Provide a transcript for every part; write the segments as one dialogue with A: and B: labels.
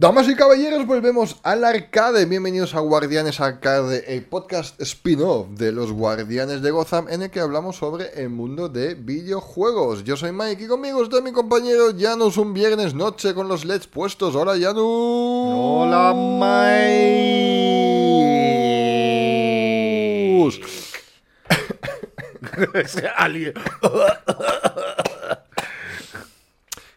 A: Damas y caballeros, volvemos al arcade. Bienvenidos a Guardianes Arcade, el podcast spin-off de los Guardianes de Gotham, en el que hablamos sobre el mundo de videojuegos. Yo soy Mike y conmigo está mi compañero Janus un viernes noche con los LEDs puestos. Hola Janus.
B: Hola Mike.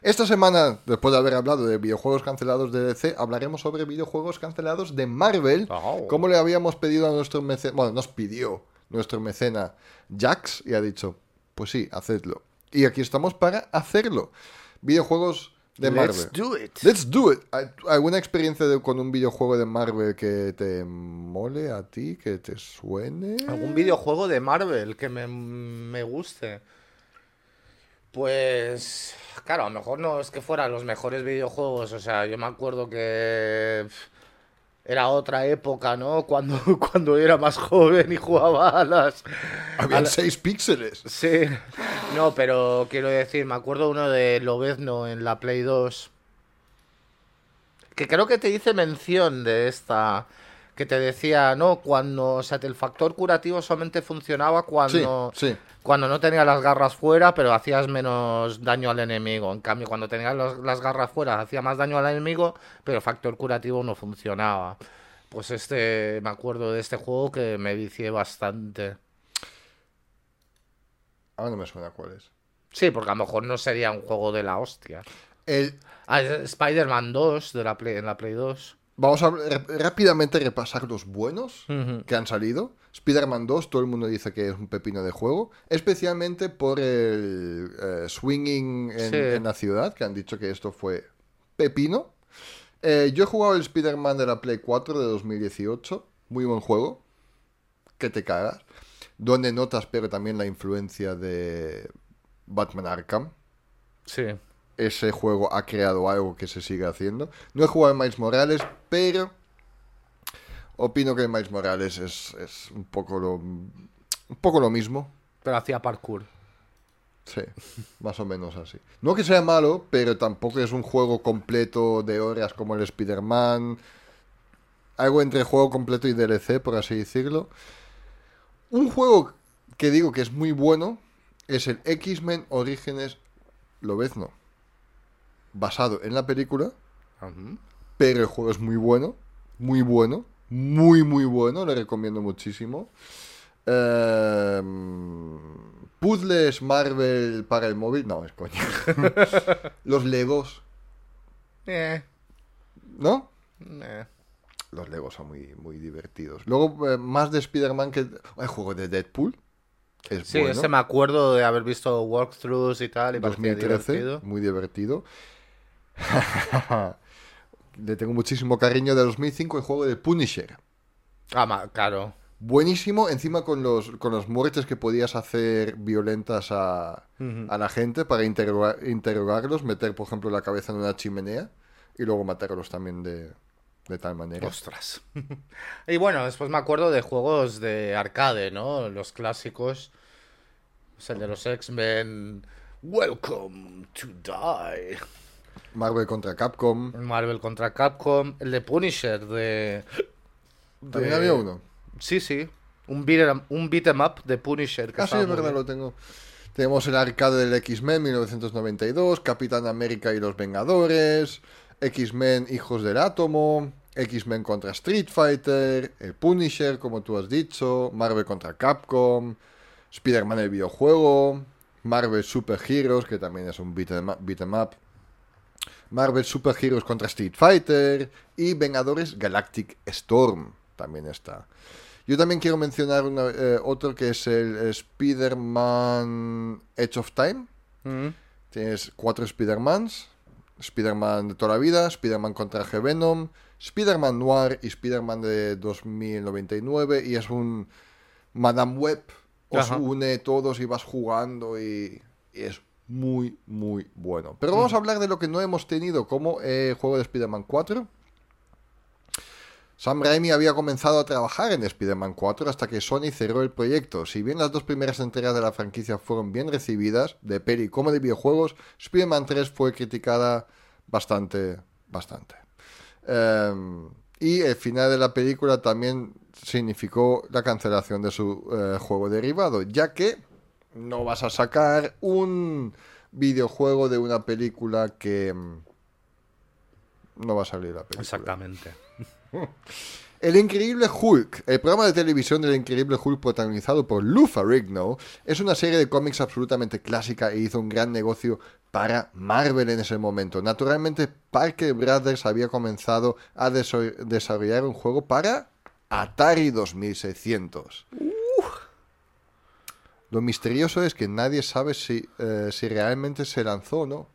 A: Esta semana, después de haber hablado de videojuegos cancelados de DC, hablaremos sobre videojuegos cancelados de Marvel,
B: Oh.
A: como le habíamos pedido a nuestro mecena, bueno, nos pidió nuestro mecena Jax y ha dicho, pues sí, hacedlo. Y aquí estamos para hacerlo. Videojuegos de Marvel.
B: Let's do it.
A: Let's do it. ¿Hay- ¿Alguna experiencia de- con un videojuego de Marvel que te mole a ti, que te suene?
B: ¿Algún videojuego de Marvel que me, me guste? Pues, claro, a lo mejor no es que fueran los mejores videojuegos. O sea, yo me acuerdo que era otra época, ¿no? Cuando, cuando era más joven y jugaba a las...
A: Habían
B: a la-
A: seis píxeles.
B: Sí, no, pero quiero decir, me acuerdo uno de Lobezno en la Play 2. Que creo que te hice mención de esta. Que te decía, no, cuando. O sea, el factor curativo solamente funcionaba cuando.
A: Sí, sí.
B: Cuando no tenías las garras fuera, pero hacías menos daño al enemigo. En cambio, cuando tenías los- las garras fuera, hacía más daño al enemigo, pero el factor curativo no funcionaba. Pues este, me acuerdo de este juego que me vicié bastante.
A: Ahora no me suena cuál es.
B: Sí, porque a lo mejor no sería un juego de la hostia.
A: El,
B: Ah, Spider-Man 2 de la Play, en la Play 2.
A: Vamos a rápidamente repasar los buenos que han salido. Spider-Man 2, todo el mundo dice que es un pepino de juego, especialmente por el eh, swinging en,
B: Sí.
A: en la ciudad, que han dicho que esto fue pepino. Eh, yo he jugado el Spider-Man de la Play 4 de 2018, muy buen juego, que te cagas, donde notas pero también la influencia de Batman Arkham
B: Sí.
A: Ese juego ha creado algo que se sigue haciendo. No he jugado en Miles Morales, pero opino que Miles Morales es, es un poco lo un poco lo mismo.
B: Pero hacía parkour.
A: Sí, más o menos así. No que sea malo, pero tampoco es un juego completo de horas como el Spider-Man. Algo entre juego completo y DLC, por así decirlo. Un juego que digo que es muy bueno es el X-Men Orígenes Lobezno. Basado en la película, pero el juego es muy bueno. Muy bueno. Muy, muy bueno. Le recomiendo muchísimo. Ehm, puzzles Marvel para el móvil. No, es coño. Los Legos.
B: Eh,
A: ¿No?
B: eh.
A: Los Legos son muy, muy divertidos. Luego, eh, más de Spider-Man que el juego de Deadpool. Es
B: Sí,
A: bueno.
B: ese me acuerdo de haber visto walkthroughs y tal. Y parecía
A: 2013,
B: divertido.
A: muy divertido. Le tengo muchísimo cariño de 2005 el juego de Punisher.
B: Ah, claro.
A: Buenísimo, encima con los con las muertes que podías hacer violentas a, a la gente para interroga- interrogarlos, meter por ejemplo la cabeza en una chimenea y luego matarlos también de, de tal manera.
B: Ostras. y bueno, después me acuerdo de juegos de arcade, ¿no? Los clásicos. O sea, el de los X-Men. Welcome to die.
A: Marvel contra Capcom.
B: Marvel contra Capcom. El de Punisher de.
A: También había uno.
B: Sí, sí. Un beat 'em- un beat 'em up de Punisher. Que
A: Ah, sí, es verdad,
B: bien.
A: lo tengo. Tenemos el arcade del X-Men 1992, Capitán América y los Vengadores, X-Men Hijos del Átomo, X-Men contra Street Fighter, el Punisher, como tú has dicho, Marvel contra Capcom, Spider-Man el videojuego, Marvel Super Heroes, que también es un beat 'em up, beat 'em up, Marvel Super Heroes contra Street Fighter y Vengadores Galactic Storm también está. Yo también quiero mencionar una- eh, otro que es el Spider-Man Edge of Time.
B: Mm.
A: Tienes cuatro Spider-Mans. Spider-Man de toda la vida, Spider-Man con traje Venom, Spider-Man Noir y Spider-Man de 2099 y es un Madame Web. Os
B: Ajá.
A: une todos y vas jugando y, y es muy, muy bueno. Pero vamos a hablar de lo que no hemos tenido como eh, juego de Spider-Man 4. Sam Raimi había comenzado a trabajar en Spider-Man 4 hasta que Sony cerró el proyecto. Si bien las dos primeras entregas de la franquicia fueron bien recibidas, de peli como de videojuegos, Spider-Man 3 fue criticada bastante, bastante. Em, y el final de la película también significó la cancelación de su eh, juego derivado, ya que no vas a sacar un videojuego de una película que mm, no va a salir la película.
B: Exactamente.
A: El Increíble Hulk, el programa de televisión del Increíble Hulk protagonizado por Lou Ferrigno, es una serie de cómics absolutamente clásica e hizo un gran negocio para Marvel en ese momento. Naturalmente, Parker Brothers había comenzado a desarrollar un juego para Atari 2600. Lo misterioso es que nadie sabe si, eh, si realmente se lanzó o no,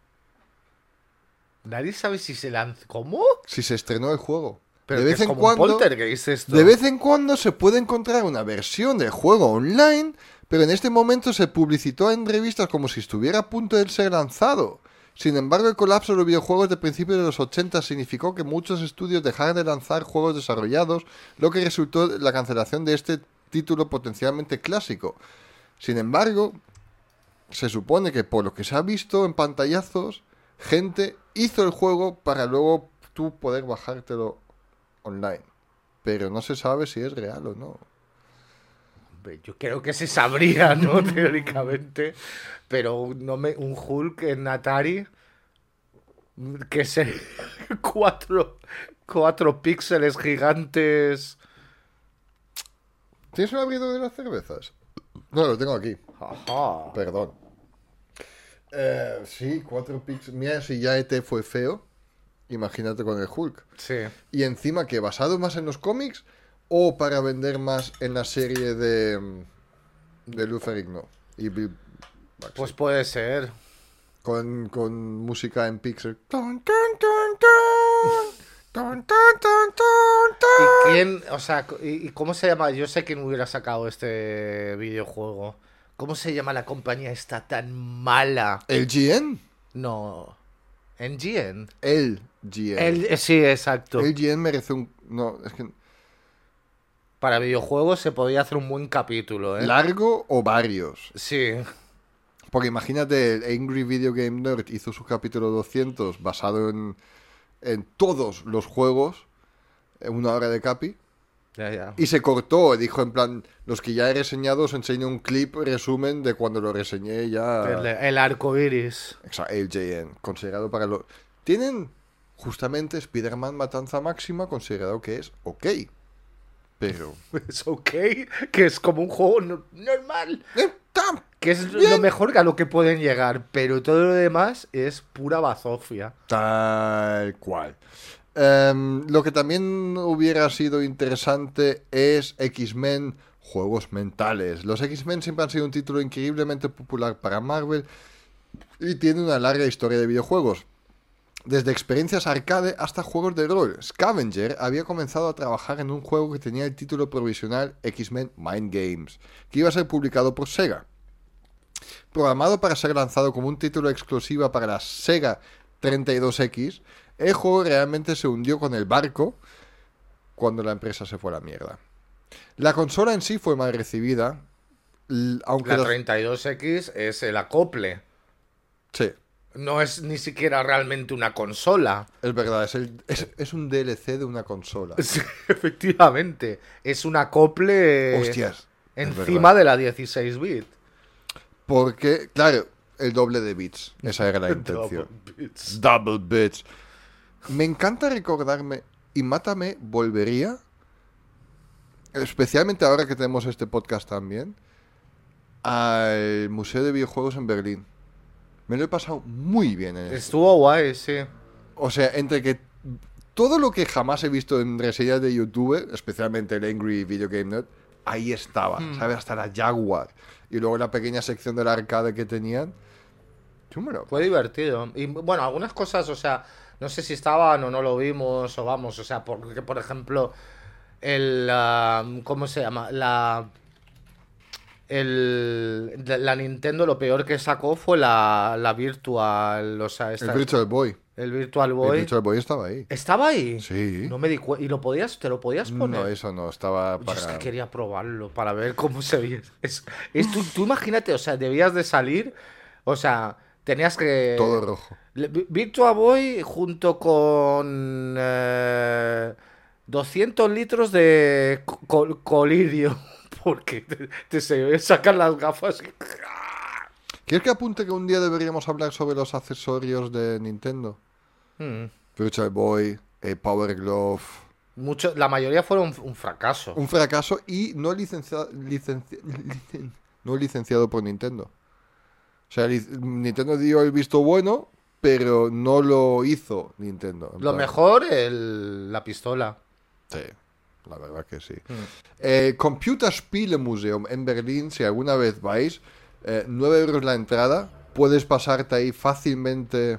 B: Nadie sabe si se lanza. ¿Cómo?
A: si se estrenó el juego.
B: Pero
A: de vez en cuando. De vez en cuando se puede encontrar una versión del juego online, pero en este momento se publicitó en revistas como si estuviera a punto de ser lanzado. Sin embargo, el colapso de los videojuegos de principios de los 80 significó que muchos estudios dejaron de lanzar juegos desarrollados, lo que resultó en la cancelación de este título potencialmente clásico. Sin embargo, se supone que por lo que se ha visto en pantallazos, gente hizo el juego para luego tú poder bajártelo online. Pero no se sabe si es real o no.
B: Hombre, Yo creo que se sabría, ¿no? Teóricamente. Pero no me, un Hulk en Atari. Que se. Cuatro, cuatro píxeles gigantes.
A: ¿Tienes un abridor de las cervezas? No, lo tengo aquí.
B: Ajá.
A: Perdón. Eh, sí, cuatro píxeles. Mira, si ya ET fue feo, imagínate con el Hulk.
B: Sí.
A: Y encima que basado más en los cómics o para vender más en la serie de de y Bill Baxter.
B: Pues puede ser.
A: con, con música en pixel. Tun, tun, tun, tun. Tun, tun, tun, tun, tun.
B: ¿Y quién, o sea, y, y cómo se llama? Yo sé quién hubiera sacado este videojuego. ¿Cómo se llama la compañía esta tan mala?
A: ¿El GN?
B: No. ¿NGN?
A: El GN.
B: El, eh, sí, exacto.
A: El GN merece un. No, es que.
B: Para videojuegos se podría hacer un buen capítulo, ¿eh?
A: ¿Largo o varios?
B: Sí.
A: Porque imagínate, el Angry Video Game Nerd hizo su capítulo 200 basado en, en todos los juegos, en una hora de capi,
B: Ya, ya.
A: y se cortó, dijo en plan, los que ya he reseñado os enseño un clip resumen de cuando lo reseñé ya...
B: El, el arco iris.
A: Exacto, el JN, considerado para lo... Tienen justamente Spider-Man Matanza Máxima considerado que es ok, pero...
B: Es ok. Que es como un juego no- normal.
A: Eh,
B: Que es lo mejor a lo que pueden llegar. Pero todo lo demás es pura bazofia.
A: Tal cual. Em, lo que también hubiera sido interesante es X-Men Juegos Mentales. Los X-Men siempre han sido un título increíblemente popular para Marvel y tiene una larga historia de videojuegos. Desde experiencias arcade hasta juegos de rol. Scavenger había comenzado a trabajar en un juego que tenía el título provisional X-Men Mind Games, que iba a ser publicado por Sega. Programado para ser lanzado como un título exclusiva para la Sega 32X, el juego realmente se hundió con el barco cuando la empresa se fue a la mierda. La consola en sí fue mal recibida, aunque
B: La
A: los-
B: 32X es el acople.
A: Sí,
B: No es ni siquiera realmente una consola.
A: es verdad, es, el- es- es un DLC de una consola.
B: Sí, efectivamente. Es un acople
A: Hostias.
B: encima de la 16 bit.
A: Porque, claro, el doble de bits. Esa era la intención.
B: bits.
A: Double bits. Me encanta recordarme, y Mátame volvería, especialmente ahora que tenemos este podcast también, al Museo de Videojuegos en Berlín. Me lo he pasado muy bien en.
B: Estuvo guay, sí.
A: O sea, entre que todo lo que jamás he visto en reseñas de YouTube, especialmente el Angry Video Game Nerd, ahí estaba, ¿sabes? Hasta la Jaguar. Y luego la pequeña sección del arcade que tenían. Chúmelo.
B: Fue divertido. Y bueno, algunas cosas, o sea, no sé si estaban o no lo vimos o vamos, o sea, porque por ejemplo el ah, ¿cómo se llama? La el, la Nintendo lo peor que sacó fue la, la Virtual, o sea, esta-
A: El Virtual Boy.
B: el Virtual
A: El
B: Boy.
A: Virtual Boy estaba ahí.
B: ¿Estaba ahí?
A: Sí.
B: No me di. ¿Y lo podías, te lo podías poner?
A: No, eso no, estaba
B: Yo
A: para...
B: es que quería probarlo para ver cómo se veía. Es, es- tú, tú imagínate, o sea, debías de salir, o sea, tenías que...
A: Todo rojo.
B: Virtua Boy junto con eh, 200 litros de co- col- colirio, porque te, te se sacan las gafas y...
A: ¿Quieres que apunte que un día deberíamos hablar sobre los accesorios de Nintendo?
B: Mm.
A: Virtual Boy, eh, Power Glove...
B: Mucho, la mayoría fueron un, un fracaso.
A: Un fracaso y no, licencia- licenci- licen- no licenciado por Nintendo. O sea, Nintendo dio el visto bueno, pero no lo hizo Nintendo. En
B: Lo
A: plan,
B: mejor, el- la pistola.
A: Sí, la verdad que sí.
B: Mm.
A: Eh, Computerspielemuseum en Berlín, si alguna vez vais, eh, 9 euros la entrada, puedes pasarte ahí fácilmente.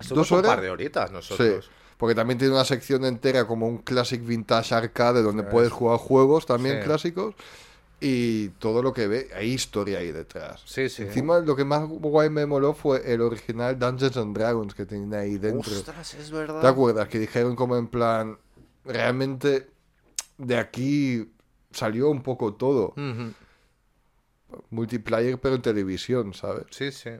B: Estuvimos
A: ¿Dos
B: un
A: horas?
B: par de horitas nosotros.
A: Sí, porque también tiene una sección entera como un Classic Vintage Arcade donde puedes jugar juegos también
B: Sí.
A: clásicos y todo lo que ve, hay historia ahí detrás.
B: Sí, sí.
A: Encima lo que más guay me moló fue el original Dungeons and Dragons que tenía ahí dentro.
B: Ostras, es verdad.
A: ¿Te acuerdas? Que dijeron como en plan, realmente de aquí salió un poco todo. Multiplayer pero en televisión, ¿sabes?
B: Sí, sí.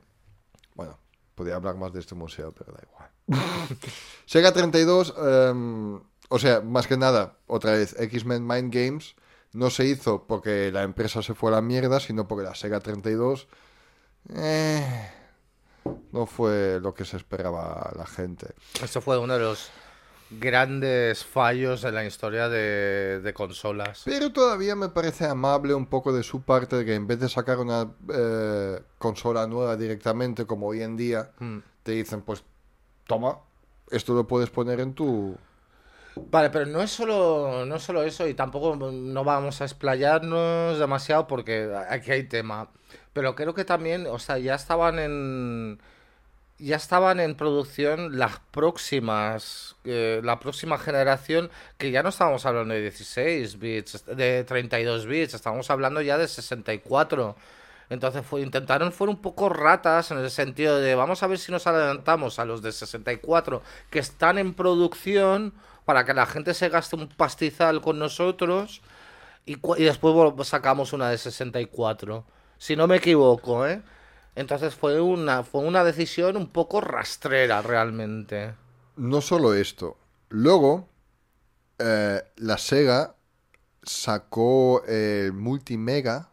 A: Bueno, podría hablar más de este museo, pero da igual. Sega 32, em, o sea, más que nada, otra vez, X-Men Mind Games no se hizo porque la empresa se fue a la mierda, sino porque la Sega 32 eh, no fue lo que se esperaba la gente.
B: Esto fue uno de los grandes fallos en la historia de, de consolas.
A: Pero todavía me parece amable un poco de su parte de que en vez de sacar una eh, consola nueva directamente, como hoy en día,
B: Mm.
A: te dicen, pues toma, esto lo puedes poner en tu...
B: Vale, pero no es solo, no es solo eso y tampoco no vamos a explayarnos demasiado porque aquí hay tema. Pero creo que también, o sea, ya estaban en ya estaban en producción las próximas, eh, la próxima generación, que ya no estábamos hablando de 16 bits, de 32 bits, estábamos hablando ya de 64. Entonces fue, intentaron, fueron un poco ratas en el sentido de vamos a ver si nos adelantamos a los de 64 que están en producción para que la gente se gaste un pastizal con nosotros y, y después sacamos una de 64. Si no me equivoco, ¿eh? Entonces fue una, fue una decisión un poco rastrera realmente.
A: No solo esto. Luego, eh, la Sega sacó el Multimega,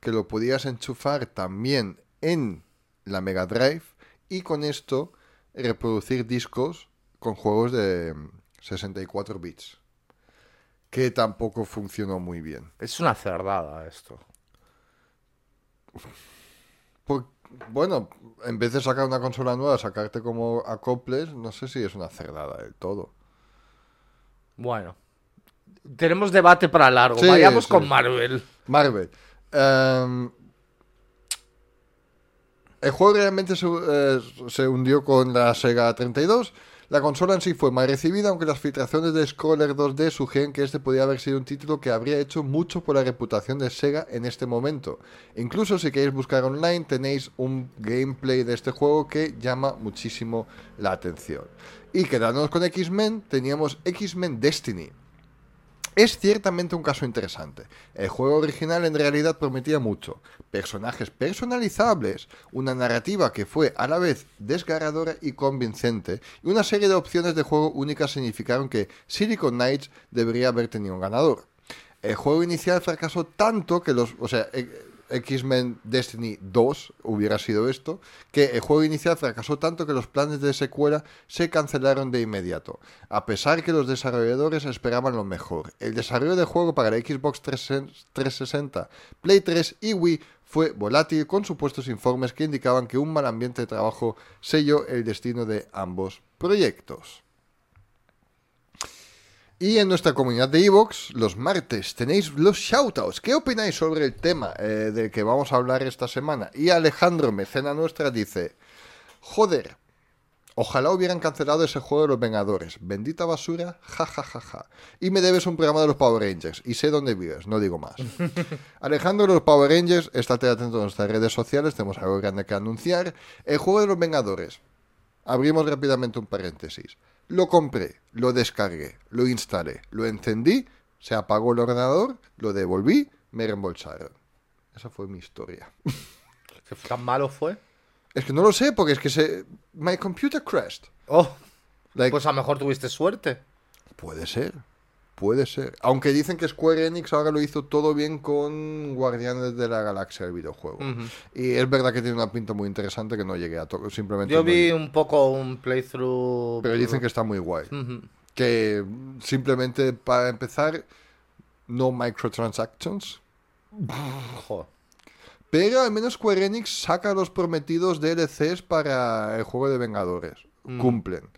A: que lo podías enchufar también en la Mega Drive y con esto reproducir discos con juegos de mm, 64 bits. Que tampoco funcionó muy bien.
B: Es una cerdada esto.
A: Por- bueno, en vez de sacar una consola nueva, sacarte como acoples, no sé si es una cerdada del todo.
B: Bueno. Tenemos debate para largo.
A: Sí,
B: Vayamos
A: sí.
B: con Marvel.
A: Marvel. Em, el juego realmente se, eh, se hundió con la Sega 32. La consola en sí fue mal recibida, aunque las filtraciones de Scroller 2D sugieren que este podría haber sido un título que habría hecho mucho por la reputación de Sega en este momento. Incluso si queréis buscar online, tenéis un gameplay de este juego que llama muchísimo la atención. Y quedándonos con X-Men, teníamos X-Men Destiny. Es ciertamente un caso interesante. El juego original en realidad prometía mucho. Personajes personalizables, una narrativa que fue a la vez desgarradora y convincente, y una serie de opciones de juego únicas significaron que Silicon Knights debería haber tenido un ganador. El juego inicial fracasó tanto que los... O sea, eh, X-Men Destiny 2 hubiera sido esto, que el juego inicial fracasó tanto que los planes de secuela se cancelaron de inmediato, a pesar que los desarrolladores esperaban lo mejor. El desarrollo del juego para la Xbox 360, Play 3 y Wii fue volátil con supuestos informes que indicaban que un mal ambiente de trabajo selló el destino de ambos proyectos. Y en nuestra comunidad de Evox, los martes, tenéis los shoutouts. ¿Qué opináis sobre el tema eh, del que vamos a hablar esta semana? Y Alejandro, mecena nuestra, dice: Joder, Ojalá hubieran cancelado ese juego de los Vengadores. Bendita basura, ja ja ja ja. Y me debes un programa de los Power Rangers. Y sé dónde vives, no digo más. Alejandro de los Power Rangers, estate atento a nuestras redes sociales, tenemos algo grande que anunciar. El juego de los Vengadores. Abrimos rápidamente un paréntesis. Lo compré, lo descargué, lo instalé, lo encendí, se apagó el ordenador, lo devolví, me reembolsaron. Esa fue mi historia.
B: ¿Qué tan malo fue?
A: Es que no lo sé, porque es que se... My computer crashed.
B: Oh,
A: Like,
B: pues a lo mejor tuviste suerte.
A: Puede ser, puede ser. Aunque dicen que Square Enix ahora lo hizo todo bien con Guardianes de la Galaxia, el videojuego. Y es verdad que tiene una pinta muy interesante que no llegué a tocar. Simplemente
B: Yo vi un poco un playthrough.
A: Pero dicen que está muy guay. Que simplemente para empezar, no microtransactions.
B: Joder.
A: Pero al menos Square Enix saca los prometidos DLCs para el juego de Vengadores.
B: Mm.
A: Cumplen.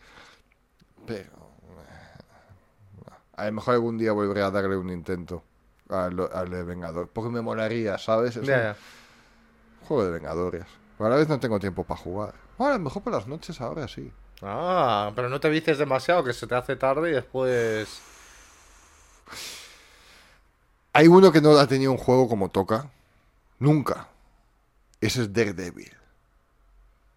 A: Pero. eh, A lo mejor algún día volveré a darle un intento al, al de Vengador. Porque me molaría, ¿sabes? Es un juego de Vengadores. A la vez no tengo tiempo para jugar. Bueno, a lo mejor por las noches ahora sí.
B: Ah, pero no te vices demasiado, que se te hace tarde y después.
A: Hay uno que no ha tenido un juego como toca. Nunca. Ese es Daredevil.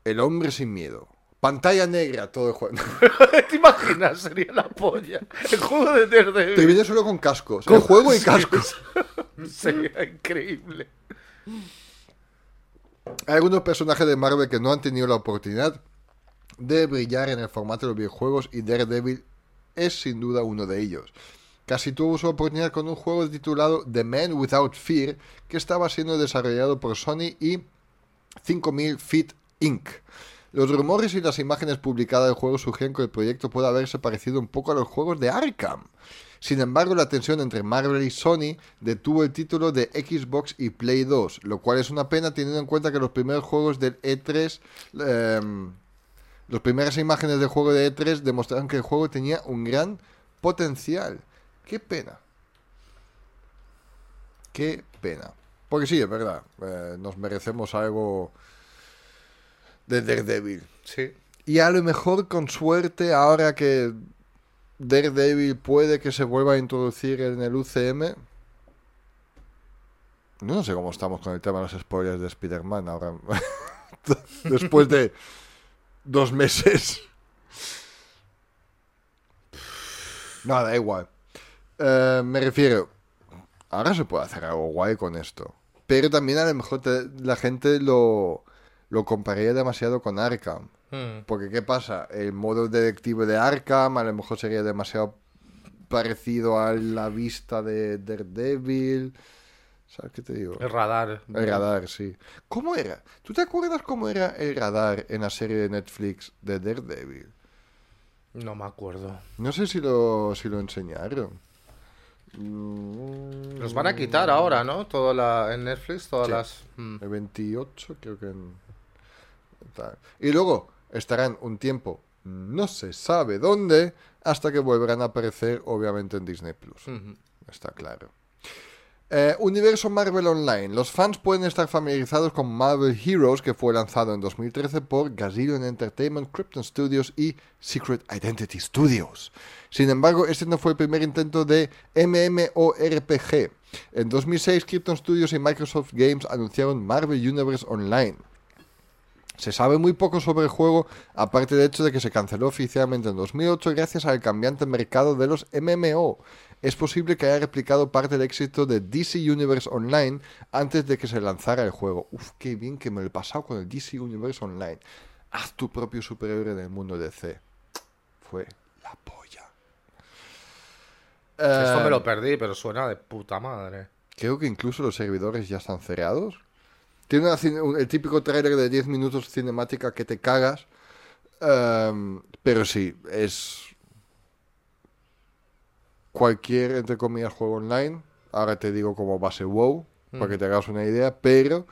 A: El hombre sin miedo. Pantalla negra todo el juego.
B: ¿Te imaginas? Sería la polla. El juego de
A: Te
B: Daredevil.
A: viene solo con cascos. El juego y cascos.
B: Sería increíble.
A: Hay algunos personajes de Marvel que no han tenido la oportunidad de brillar en el formato de los videojuegos y Daredevil es sin duda uno de ellos. Casi tuvo su oportunidad con un juego titulado The Man Without Fear que estaba siendo desarrollado por Sony y 5000 Feet Inc. Los rumores y las imágenes publicadas del juego sugieren que el proyecto puede haberse parecido un poco a los juegos de Arkham. Sin embargo, la tensión entre Marvel y Sony detuvo el título de Xbox y Play 2, lo cual es una pena teniendo en cuenta que los primeros juegos del E3, em, las primeras imágenes del juego de E3 demostraron que el juego tenía un gran potencial. Qué pena. Qué pena. Porque sí, es verdad, eh, nos merecemos algo de Daredevil.
B: Sí.
A: Y a lo mejor con suerte, ahora que Daredevil puede que se vuelva a introducir en el UCM. No sé cómo estamos con el tema de los spoilers de Spider-Man ahora. Después de dos meses. No, da igual. Eh, me refiero. Ahora se puede hacer algo guay con esto. Pero también a lo mejor te- la gente lo, lo compararía demasiado con Arkham.
B: Mm.
A: Porque, ¿qué pasa? El modo detective de Arkham a lo mejor sería demasiado parecido a la vista de Daredevil. ¿Sabes qué te digo?
B: El radar.
A: El radar, sí. ¿Cómo era? ¿Tú te acuerdas cómo era el radar en la serie de Netflix de Daredevil?
B: No me acuerdo.
A: No sé si lo, si lo enseñaron. Mm,
B: Los van a quitar ahora, ¿no? Todo la, en Netflix, todas
A: Sí.
B: las. mm.
A: El 28, creo que en... Y luego estarán un tiempo, no se sabe dónde, hasta que volverán a aparecer, obviamente, en Disney Plus. Está claro. Eh, Universo Marvel Online. Los fans pueden estar familiarizados con Marvel Heroes, que fue lanzado en 2013 por Gazillion Entertainment, Krypton Studios y Secret Identity Studios. Sin embargo, este no fue el primer intento de MMORPG. En 2006, Krypton Studios y Microsoft Games anunciaron Marvel Universe Online. Se sabe muy poco sobre el juego, aparte del hecho de que se canceló oficialmente en 2008 gracias al cambiante mercado de los MMO. Es posible que haya replicado parte del éxito de DC Universe Online antes de que se lanzara el juego. Uf, qué bien que me lo he pasado con el DC Universe Online. Haz tu propio superhéroe en el mundo DC. Fue la polla.
B: Esto
A: Eh,
B: me lo perdí, pero suena de puta madre.
A: Creo que incluso los servidores ya están cerrados. Tiene una un- el típico trailer de 10 minutos cinemática que te cagas. Em, pero sí, es cualquier, entre comillas, juego online. Ahora te digo como base WoW, para que te hagas una idea. Pero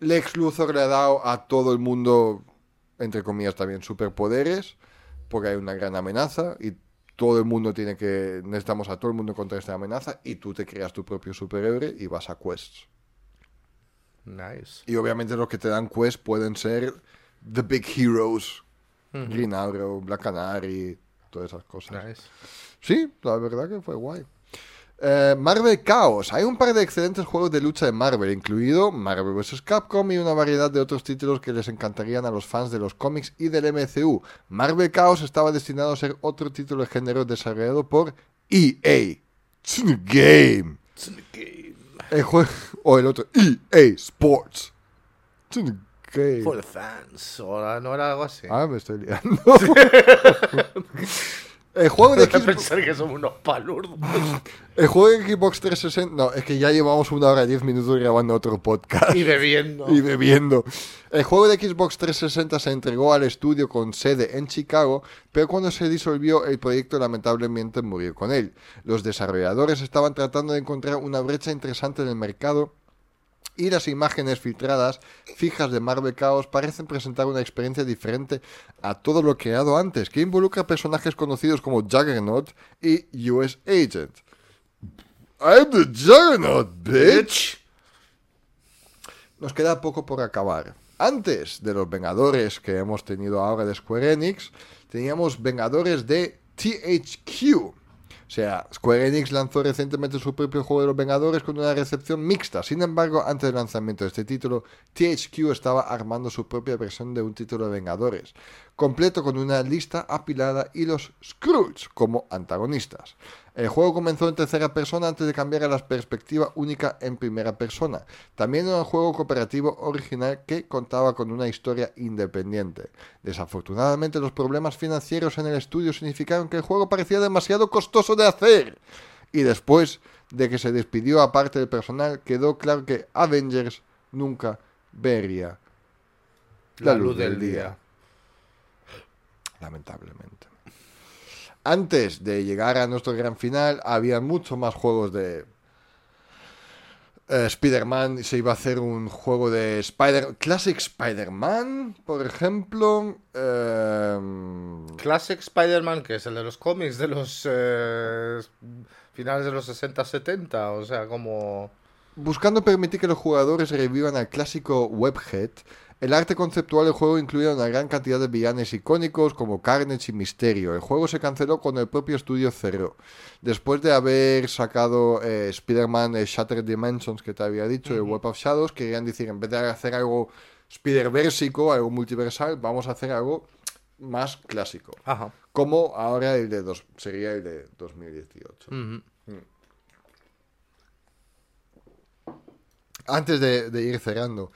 A: Lex Luthor le ha dado a todo el mundo, entre comillas, también superpoderes. Porque hay una gran amenaza y todo el mundo tiene que. Necesitamos a todo el mundo contra esta amenaza. Y tú te creas tu propio superhéroe y vas a quests.
B: Nice.
A: Y obviamente los que te dan quests pueden ser The Big Heroes Green Arrow, Black Canary, todas esas cosas.
B: Nice.
A: Sí, la verdad que fue guay. Eh, Marvel Chaos. Hay un par de excelentes juegos de lucha de Marvel, incluido Marvel vs. Capcom y una variedad de otros títulos que les encantarían a los fans de los cómics y del MCU. Marvel Chaos estaba destinado a ser otro título de género desarrollado por EA. It's in the game. El jue- o el otro, EA Sports. It's in the game.
B: For the fans. O no era algo así.
A: Ah, me estoy liando. el juego de Xbox...
B: pensar que somos unos palurdos.
A: El juego de Xbox 360. No, es que ya llevamos una hora y diez minutos grabando otro podcast.
B: y bebiendo.
A: Y bebiendo. El juego de Xbox 360 se entregó al estudio con sede en Chicago, pero cuando se disolvió el proyecto lamentablemente murió con él. Los desarrolladores estaban tratando de encontrar una brecha interesante en el mercado y las imágenes filtradas fijas de Marvel Chaos parecen presentar una experiencia diferente a todo lo creado antes, que involucra personajes conocidos como Juggernaut y US Agent. I'm the Juggernaut, bitch. Nos queda poco por acabar. Antes de los Vengadores que hemos tenido ahora de Square Enix, teníamos Vengadores de THQ. O sea, Square Enix lanzó recientemente su propio juego de los Vengadores con una recepción mixta. Sin embargo, antes del lanzamiento de este título, THQ estaba armando su propia versión de un título de Vengadores, completo con una lista apilada y los Skrulls como antagonistas. El juego comenzó en tercera persona antes de cambiar a la perspectiva única en primera persona. También era un juego cooperativo original que contaba con una historia independiente. Desafortunadamente los problemas financieros en el estudio significaron que el juego parecía demasiado costoso de hacer. Y después de que se despidió a parte del personal, quedó claro que Avengers nunca vería la, luz, del día. Lamentablemente. Antes de llegar a nuestro gran final, había muchos más juegos de eh, Spider-Man. Se iba a hacer un juego de Spider Classic Spider-Man, por ejemplo. Em,
B: Classic Spider-Man, que es el de los cómics de los eh, finales de los 60-70. O sea, como.
A: Buscando permitir que los jugadores revivan al clásico Webhead, el arte conceptual del juego incluía una gran cantidad de villanes icónicos como Carnage y Misterio. El juego se canceló cuando el propio estudio cerró. Después de haber sacado eh, Spider-Man eh, Shattered Dimensions, que te había dicho, el Web of Shadows, querían decir, en vez de hacer algo Spider-Versico, algo multiversal, vamos a hacer algo más clásico.
B: Ajá.
A: Como ahora el de dos, sería el de 2018.
B: Ujú.
A: Antes de, de ir cerrando,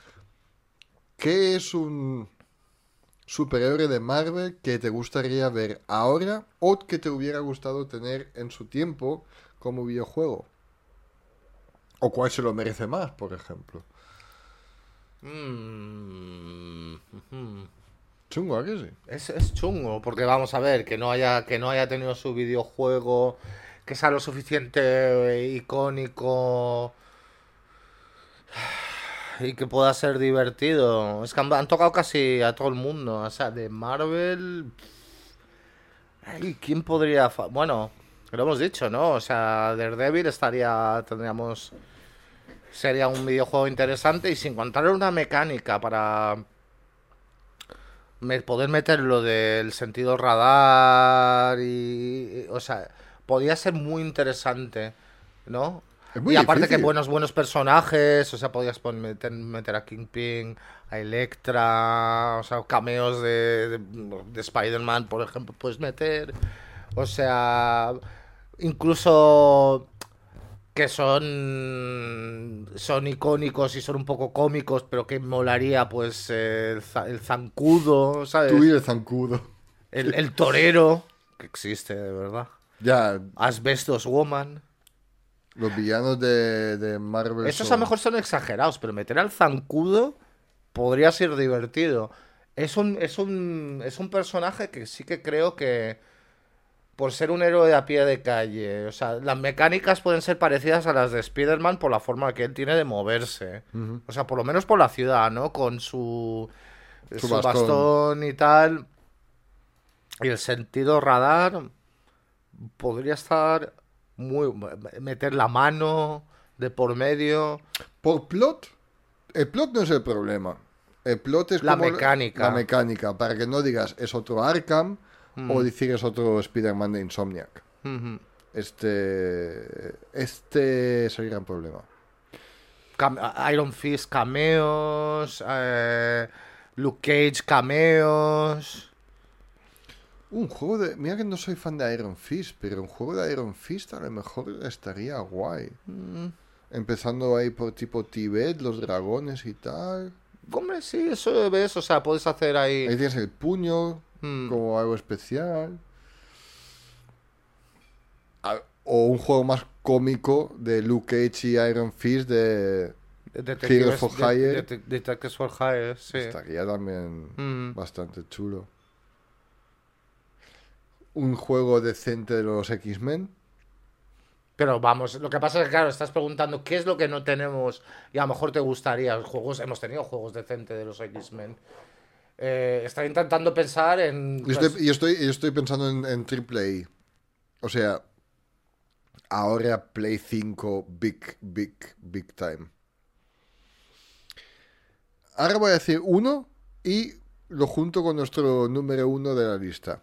A: ¿qué es un superhéroe de Marvel que te gustaría ver ahora o que te hubiera gustado tener en su tiempo como videojuego? ¿O cuál se lo merece más, por ejemplo?
B: Mm, ujú.
A: Chungo, ¿a que sí?
B: Es, es chungo, porque vamos a ver, que no haya, que no haya tenido su videojuego, que sea lo suficiente eh, icónico y que pueda ser divertido. Es que han, tocado casi a todo el mundo. O sea, de Marvel. Ay, ¿quién podría.? Bueno, lo hemos dicho, ¿no? O sea, Daredevil estaría. Tendríamos. Sería un videojuego interesante y sin contar una mecánica para poder meter lo del sentido radar y, y- o sea, podría ser muy interesante, ¿no? Y aparte
A: difícil.
B: que buenos buenos personajes, o sea, podías meter, meter a Kingpin, a Electra, o sea, cameos de, de, de Spider-Man, por ejemplo, puedes meter, o sea, incluso que son son icónicos y son un poco cómicos, pero que molaría pues el zancudo, ¿sabes?
A: Tú y el zancudo.
B: El, el torero, que existe de verdad.
A: Ya,
B: Asbestos Woman.
A: Los villanos de, de Marvel.
B: Estos a lo mejor son exagerados, pero meter al zancudo podría ser divertido. Es un, es un, es un personaje que sí que creo que, por ser un héroe a pie de calle, o sea, las mecánicas pueden ser parecidas a las de Spider-Man por la forma que él tiene de moverse. O sea, por lo menos por la ciudad, ¿no? Con su,
A: Su
B: su,
A: bastón.
B: bastón. y tal. Y el sentido radar podría estar muy... meter la mano de por medio.
A: Por plot, el plot no es el problema. El plot es
B: La
A: como
B: mecánica.
A: La mecánica, para que no digas es otro Arkham o decir es otro Spider-Man de Insomniac. Este. Este es el gran problema.
B: Cam- Iron Fist cameos, eh, Luke Cage cameos.
A: Un juego de. Mira que no soy fan de Iron Fist, pero un juego de Iron Fist a lo mejor estaría guay.
B: Mm,
A: Empezando ahí por tipo Tibet, los dragones y tal.
B: Hombre, sí, eso ves, o sea, puedes hacer ahí...
A: Ahí tienes el puño
B: Mm.
A: como algo especial. O un juego más cómico de Luke Cage y Iron Fist de.
B: Detectives-
A: Heroes for Hire.
B: de- Detectives for Hire, sí.
A: Estaría también
B: Mm.
A: bastante chulo. Un juego decente de los X-Men.
B: Pero vamos, lo que pasa es que, claro, estás preguntando qué es lo que no tenemos y a lo mejor te gustaría. Juegos, hemos tenido juegos decentes de los X-Men. Eh, estaba intentando pensar en.
A: Yo estoy, yo estoy, yo estoy pensando en, en Triple A. O sea, ahora Play 5 Big, Big, Big Time. Ahora voy a decir uno y lo junto con nuestro número uno de la lista.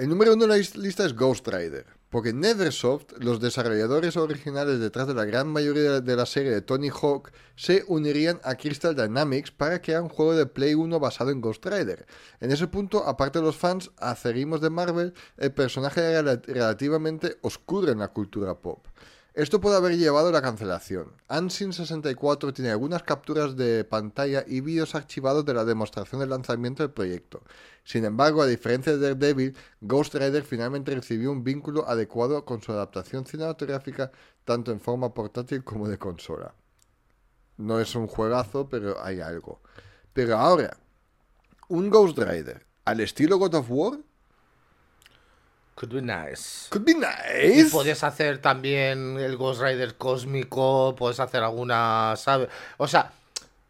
A: El número uno de la lis- lista es Ghost Rider. Porque Neversoft, los desarrolladores originales detrás de la gran mayoría de- la serie de Tony Hawk, se unirían a Crystal Dynamics para crear un juego de Play 1 basado en Ghost Rider. En ese punto, aparte de los fans acérrimos de Marvel, el personaje era rela- relativamente oscuro en la cultura pop. Esto puede haber llevado a la cancelación. Ansin64 tiene algunas capturas de pantalla y vídeos archivados de la demostración del lanzamiento del proyecto. Sin embargo, a diferencia de Daredevil, Ghost Rider finalmente recibió un vínculo adecuado con su adaptación cinematográfica tanto en forma portátil como de consola. No es un juegazo, pero hay algo. Pero ahora, un Ghost Rider al estilo God of War
B: Could be nice.
A: could be
B: Y
A: nice.
B: puedes hacer también el Ghost Rider cósmico, puedes hacer alguna, ¿sabes? O sea,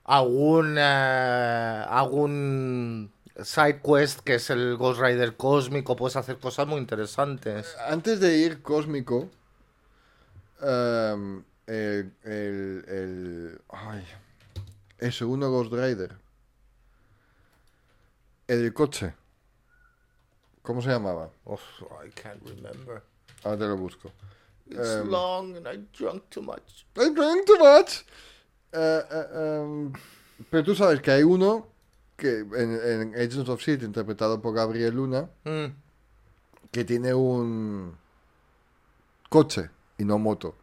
B: algún, eh, algún side quest que es el Ghost Rider cósmico, puedes hacer cosas muy interesantes.
A: Antes de ir cósmico, em, el, el, el, ay, el segundo Ghost Rider, el coche, ¿cómo se llamaba?
B: Uf, I can't remember.
A: Ahora te lo busco.
B: It's
A: Em,
B: long and I drunk too much.
A: I drank too much. Eh, eh, em, pero tú sabes que hay uno que en, en Agents of S.H.I.E.L.D., interpretado por Gabriel Luna,
B: Mm,
A: que tiene un coche y no moto.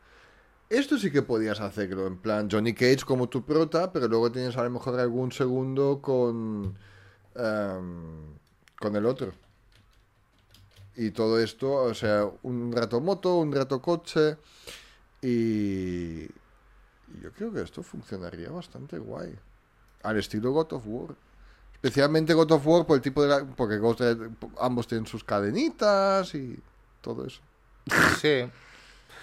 A: Esto sí que podías hacerlo, en plan Johnny Cage como tu prota, pero luego tienes a lo mejor algún segundo con em, con el otro. Y todo esto, o sea, un rato moto, un rato coche y, yo creo que esto funcionaría bastante guay. Al estilo God of War. Especialmente God of War por el tipo de la, porque ambos tienen sus cadenitas y todo eso.
B: sí.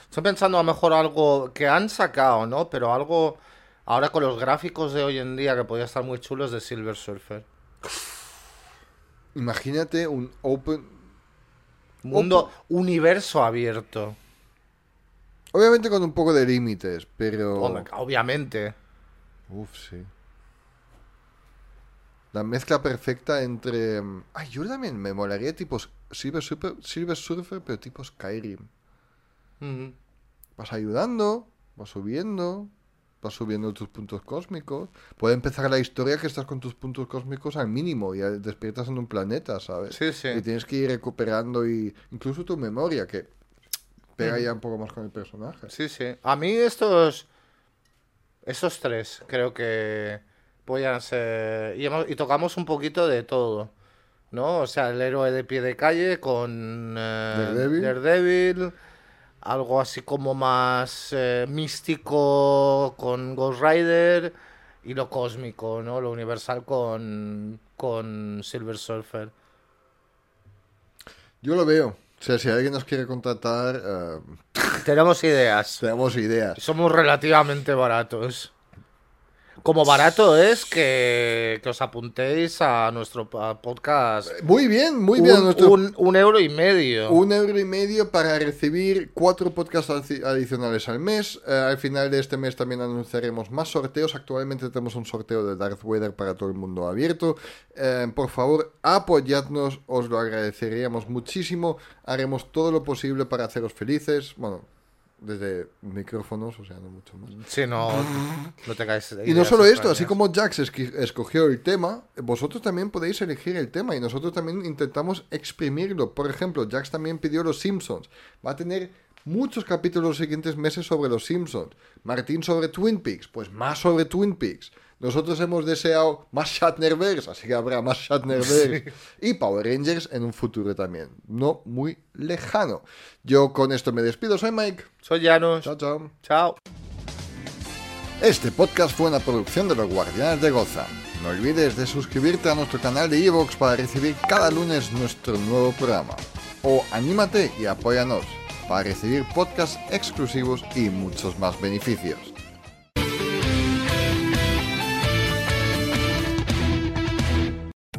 B: Estoy pensando a lo mejor algo que han sacado, ¿no? Pero algo ahora con los gráficos de hoy en día que podría estar muy chulos de Silver Surfer.
A: Imagínate un open.
B: Mundo, universo abierto.
A: Obviamente con un poco de límites, pero.
B: Obviamente.
A: Uf, sí. La mezcla perfecta entre. mm, Ay, yo también me molaría tipo Silver, Super- Silver Surfer, pero tipo Skyrim.
B: Mm.
A: Vas ayudando, vas subiendo, vas subiendo tus puntos cósmicos. Puede empezar la historia que estás con tus puntos cósmicos al mínimo y despiertas en un planeta, ¿sabes?
B: Sí, sí.
A: Y tienes que ir recuperando y incluso tu memoria, que pega ya un poco más con el personaje.
B: Sí, sí. A mí estos. Estos tres creo que podían ser. Y, hemos- y tocamos un poquito de todo. ¿No? O sea, el héroe de pie de calle con. eh,
A: Daredevil.
B: Daredevil, Algo así como más eh, místico con Ghost Rider. Y lo cósmico, ¿no? Lo universal con. Con Silver Surfer.
A: Yo lo veo. O sea, si alguien nos quiere contratar, eh,
B: Tenemos ideas.
A: tenemos ideas.
B: Somos relativamente baratos. Como barato es que, que os apuntéis a nuestro podcast.
A: Muy bien, muy bien.
B: un,
A: nuestro-
B: un- un euro y medio.
A: Un euro y medio para recibir cuatro podcasts adi- adicionales al mes. Eh, al final de este mes también anunciaremos más sorteos. Actualmente tenemos un sorteo de Darth Vader para todo el mundo abierto. Eh, por favor, apoyadnos, os lo agradeceríamos muchísimo. Haremos todo lo posible para haceros felices. Bueno, desde micrófonos, o sea, no mucho más.
B: Sí, no, no tengáis
A: Y no solo esto, así como Jax escogió el tema, vosotros también podéis elegir el tema y nosotros también intentamos exprimirlo. Por ejemplo, Jax también pidió Los Simpsons. Va a tener muchos capítulos los siguientes meses sobre Los Simpsons. Martín sobre Twin Peaks, pues más sobre Twin Peaks. Nosotros hemos deseado más Shatnerverse, así que habrá más Shatnerverse. Y Power Rangers en un futuro también, no muy lejano. Yo con esto me despido, soy Mike.
B: Soy Janus.
A: Chao, chao.
B: Chao.
A: Este podcast fue una producción de los Guardianes de Goza. No olvides de suscribirte a nuestro canal de Evox para recibir cada lunes nuestro nuevo programa. O anímate y apóyanos para recibir podcasts exclusivos y muchos más beneficios.